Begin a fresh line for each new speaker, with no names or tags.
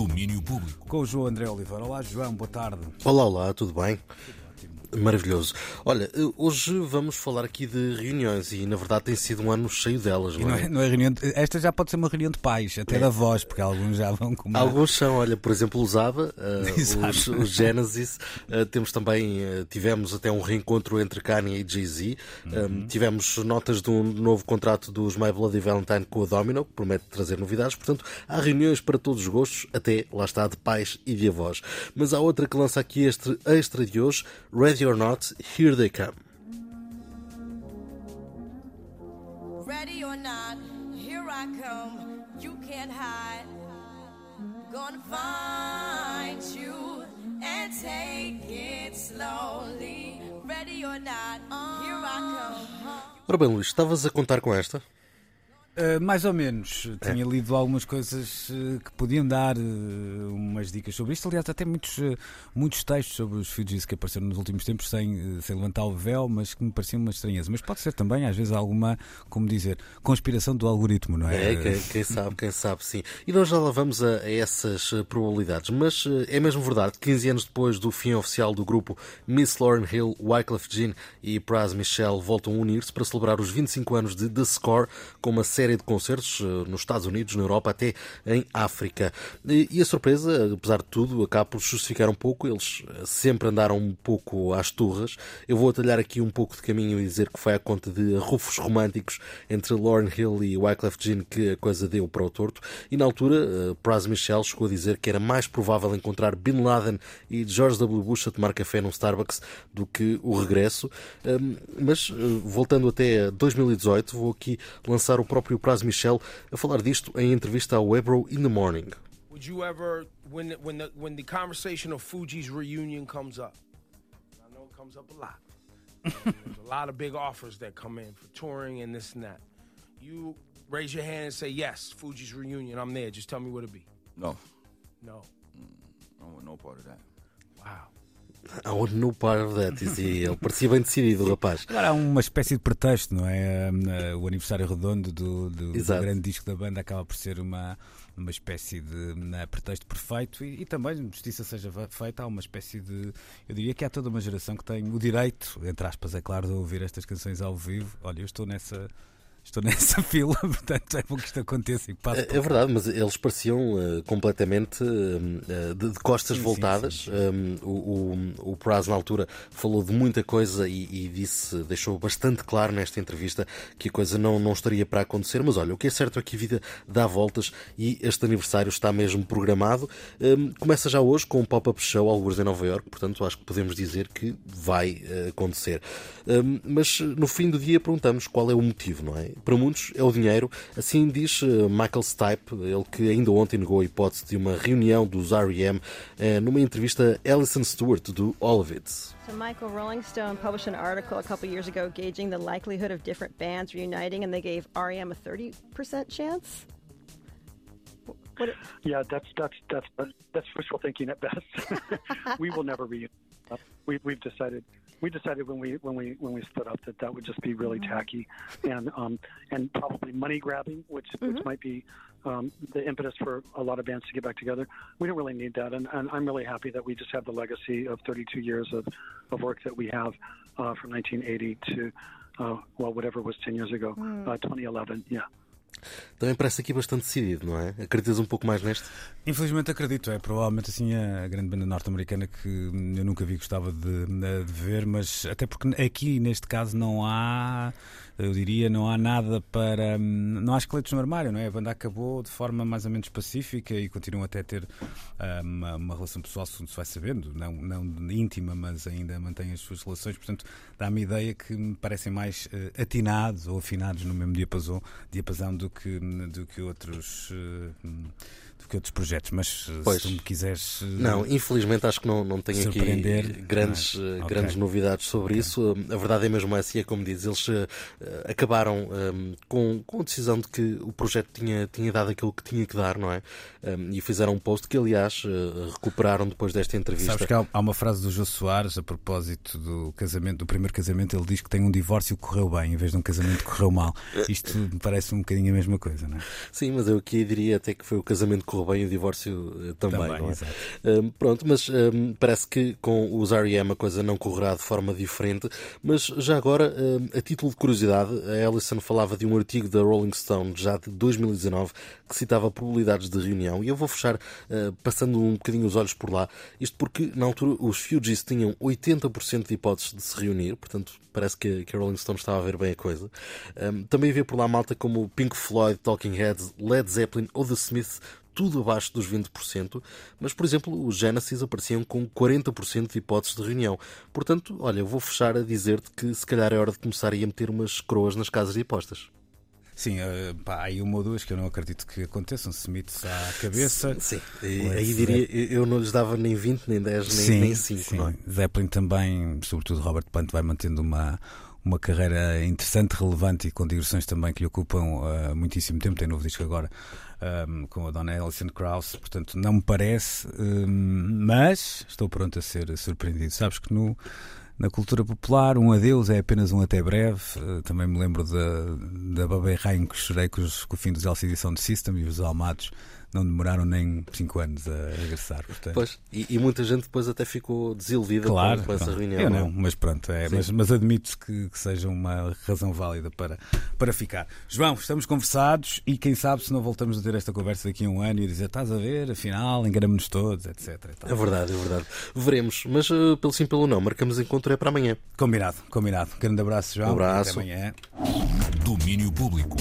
Domínio Público.
Com o João André Oliveira. Olá, João, boa tarde.
Olá, olá, tudo bem? Maravilhoso. Olha, hoje vamos falar aqui de reuniões e na verdade tem sido um ano cheio delas, não,
não
é?
é? Não é reunião de... Esta já pode ser uma reunião de pais, até é. da voz, porque alguns já vão com uma...
Alguns são, olha, por exemplo, os ABBA, uh, os, os, Genesis, uh, temos também, uh, tivemos até um reencontro entre Kanye e Jay-Z, uhum. tivemos notas de um novo contrato dos My Bloody Valentine com a Domino, que promete trazer novidades, portanto há reuniões para todos os gostos, até lá está, de pais e de avós. Mas há outra que lança aqui este extra de hoje, Ready or Not, Here They Come. Ready or not, here I come. You can't hide. Gonna find you and take it slowly. Ready or not, here I come. Ora bem, Luís, estavas a contar com esta?
Uh, mais ou menos. É. Tinha lido algumas coisas uh, que podiam dar uh, umas dicas sobre isto. Aliás, até muitos, muitos textos sobre os Fujis que apareceram nos últimos tempos sem, sem levantar o véu, mas que me pareciam uma estranheza. Mas pode ser também, às vezes, alguma, como dizer, conspiração do algoritmo, não é?
É, quem, quem sabe, quem sabe, sim. E nós já lá vamos a, a essas probabilidades. Mas é mesmo verdade que 15 anos depois do fim oficial do grupo, Miss Lauren Hill, Wyclef Jean e Praz Michelle voltam a unir-se para celebrar os 25 anos de The Score com uma série de concertos eh, nos Estados Unidos, na Europa, até em África. E a surpresa, apesar de tudo, acaba por justificar um pouco. Eles eh, sempre andaram um pouco às turras. Eu vou atalhar aqui um pouco de caminho e dizer que foi à conta de rufos românticos entre Lauren Hill e Wyclef Jean que a coisa deu para o torto. E na altura, eh, Praz Michel chegou a dizer que era mais provável encontrar Bin Laden e George W. Bush a tomar café num Starbucks do que o regresso. Mas, voltando até 2018, vou aqui lançar o próprio Praz Michel a falar disto em entrevista ao Ebro in the Morning. Would you ever, when the, when the, when the conversation of Fuji's reunion comes up, I know it comes up a lot. There's a lot of big offers that come in for touring and this and that. You raise your hand and say, yes, Fuji's reunion, I'm there. Just tell me what it be.
No.
No.
Mm, I want no part of that.
Wow. I want no part of that, dizia ele. Parecia bem decidido, o rapaz.
Agora há uma espécie de pretexto, não é? O aniversário redondo do, do, do grande disco da banda acaba por ser uma, uma espécie de né, pretexto perfeito e, e, também, justiça seja feita, há uma espécie de. Eu diria que há toda uma geração que tem o direito, entre aspas, é claro, de ouvir estas canções ao vivo. Olha, eu estou nessa estou nessa fila, portanto é bom que isto aconteça. E
é, é verdade, mas eles pareciam uh, completamente uh, de, de, costas sim, voltadas. Sim, sim, um, o, o, o Praz, na altura, falou de muita coisa e, e, disse, deixou bastante claro nesta entrevista que a coisa não, não estaria para acontecer. Mas olha, o que é certo é que a vida dá voltas e este aniversário está mesmo programado. Um, começa já hoje com um pop-up show, alguns em Nova York, portanto acho que podemos dizer que vai uh, acontecer. Um, mas no fim do dia perguntamos qual é o motivo, não é? Para muitos é o dinheiro. Assim diz eh, Michael Stipe, ele que ainda ontem negou a hipótese de uma reunião dos R.E.M. Eh, numa entrevista a Alison Stewart do All of It.
So, Michael, Rolling Stone published an article a couple years ago gauging the likelihood of different bands reuniting, and they gave REM a 30% chance.
What yeah, that's that's that's that's wishful thinking at best. we will never reunite. We, we've decided we decided when we when we when we split up that that would just be really mm-hmm. tacky and um, and probably money grabbing, which mm-hmm. which might be um, the impetus for a lot of bands to get back together. We don't really need that, and, and I'm really happy that we just have the legacy of 32 years of, of work that we have uh, from 1980 to uh, well whatever was 10 years ago, mm. uh, 2011. Yeah.
Também parece aqui bastante decidido, não é? Acreditas um pouco mais neste?
Infelizmente acredito, é provavelmente assim a grande banda norte-americana que eu nunca vi gostava de, de ver, mas até porque aqui neste caso não há eu diria, não há nada para. Hum, não há esqueletos no armário, não é? A banda acabou de forma mais ou menos pacífica e continuam até a ter uh, uma, uma, relação pessoal, se vai sabendo, não, não íntima, mas ainda mantém as suas relações. Portanto, dá-me ideia que me parecem mais uh, atinados ou afinados no mesmo diapasão, diapasão do, que, do que outros. Uh, do que outros projetos, mas pois. se tu me quiseres.
Não, infelizmente acho que não, não tenho aqui grandes, ah, grandes okay. novidades sobre okay. isso. A verdade é mesmo assim, é como diz, eles eh, acabaram um, ehm, com, com a decisão de que o projeto tinha, tinha dado aquilo que tinha que dar, não é? Um, ehm, e fizeram um post que, aliás, recuperaram depois desta entrevista.
Sabes que há, há, uma frase do Jô Soares a propósito do casamento, do primeiro casamento, ele diz que tem um divórcio que correu bem, em vez de um casamento que correu mal. Isto me parece um bocadinho a mesma coisa, não é?
Sim, mas eu aqui diria até que foi o casamento correu bem, o divórcio uh, também.
também
é? pronto, mas parece que com os R.E.M. a coisa não correrá de forma diferente. Mas já agora, a título de curiosidade, a Ellison falava de um artigo da Rolling Stone já de 2019 que citava probabilidades de reunião e eu vou fechar passando um bocadinho os olhos por lá. Isto porque na altura os Fugees tinham 80% de hipóteses de se reunir, portanto parece que, que a Rolling Stone estava a ver bem a coisa. Um, também havia por lá malta como Pink Floyd, Talking Heads, Led Zeppelin ou The Smiths, tudo abaixo dos 20%, mas, por exemplo, os Genesis apareciam com 40% de hipóteses de reunião. Portanto, olha, vou fechar a dizer-te que se calhar é hora de começar a meter umas coroas nas casas de apostas.
Sim, uh, pá, há aí uma ou duas que eu não acredito que aconteçam. Smiths à cabeça.
Sim, aí diria, eu não lhes dava nem 20, nem 10, nem, sim, nem 5. Sim. Não é?
Zeppelin também, sobretudo Robert Plant, vai mantendo uma, uma carreira interessante, relevante e com digressões também que lhe ocupam uh, muitíssimo tempo. Tem novo disco agora um, com a Dona Alison Krauss, portanto não me parece, um, mas estou pronto a ser surpreendido. Sabes que no na cultura popular, um adeus é apenas um até breve. Uh, também me lembro da, da Babé Rain que chorei com, os, com o fim dos LCD Sound System e os Almados não demoraram nem 5 anos a regressar. Portanto.
Pois, e, e, muita gente depois até ficou desiludida
claro,
com, essa reunião.
Eu não, é? mas pronto, é, mas, mas admito que, que, seja uma razão válida para, para ficar. João, estamos conversados e quem sabe se não voltamos a ter esta conversa daqui a um ano e dizer estás a ver, afinal, enganamos-nos todos, etc.
É verdade, é verdade. Veremos, mas uh, pelo sim, pelo não, marcamos encontro é para amanhã.
Combinado, combinado. Grande abraço, João.
Um abraço.
Até amanhã.
Domínio Público.